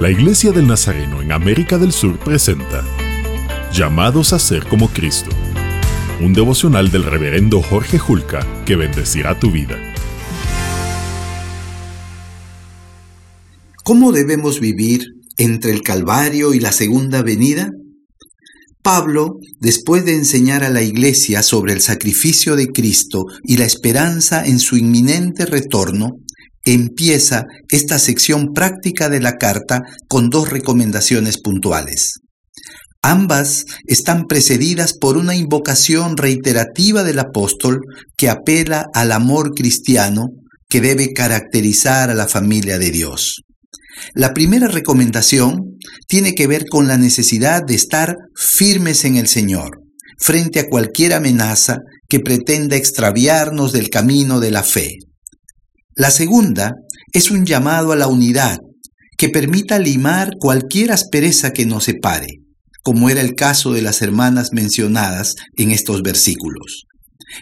La Iglesia del Nazareno en América del Sur presenta Llamados a ser como Cristo, un devocional del reverendo Jorge Julca que bendecirá tu vida. ¿Cómo debemos vivir entre el Calvario y la segunda venida? Pablo, después de enseñar a la iglesia sobre el sacrificio de Cristo y la esperanza en su inminente retorno, empieza esta sección práctica de la carta con dos recomendaciones puntuales. Ambas están precedidas por una invocación reiterativa del apóstol que apela al amor cristiano que debe caracterizar a la familia de Dios. La primera recomendación tiene que ver con la necesidad de estar firmes en el Señor, frente a cualquier amenaza que pretenda extraviarnos del camino de la fe. La segunda es un llamado a la unidad que permita limar cualquier aspereza que nos separe, como era el caso de las hermanas mencionadas en estos versículos.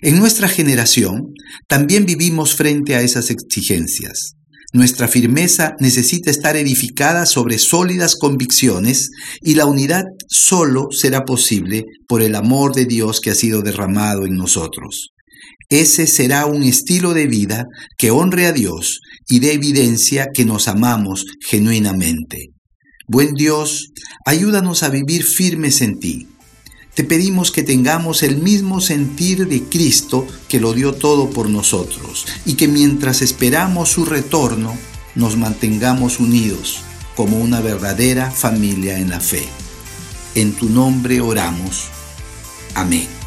En nuestra generación también vivimos frente a esas exigencias. Nuestra firmeza necesita estar edificada sobre sólidas convicciones y la unidad solo será posible por el amor de Dios que ha sido derramado en nosotros. Ese será un estilo de vida que honre a Dios y dé evidencia que nos amamos genuinamente. Buen Dios, ayúdanos a vivir firmes en ti. Te pedimos que tengamos el mismo sentir de Cristo que lo dio todo por nosotros y que mientras esperamos su retorno nos mantengamos unidos como una verdadera familia en la fe. En tu nombre oramos. Amén.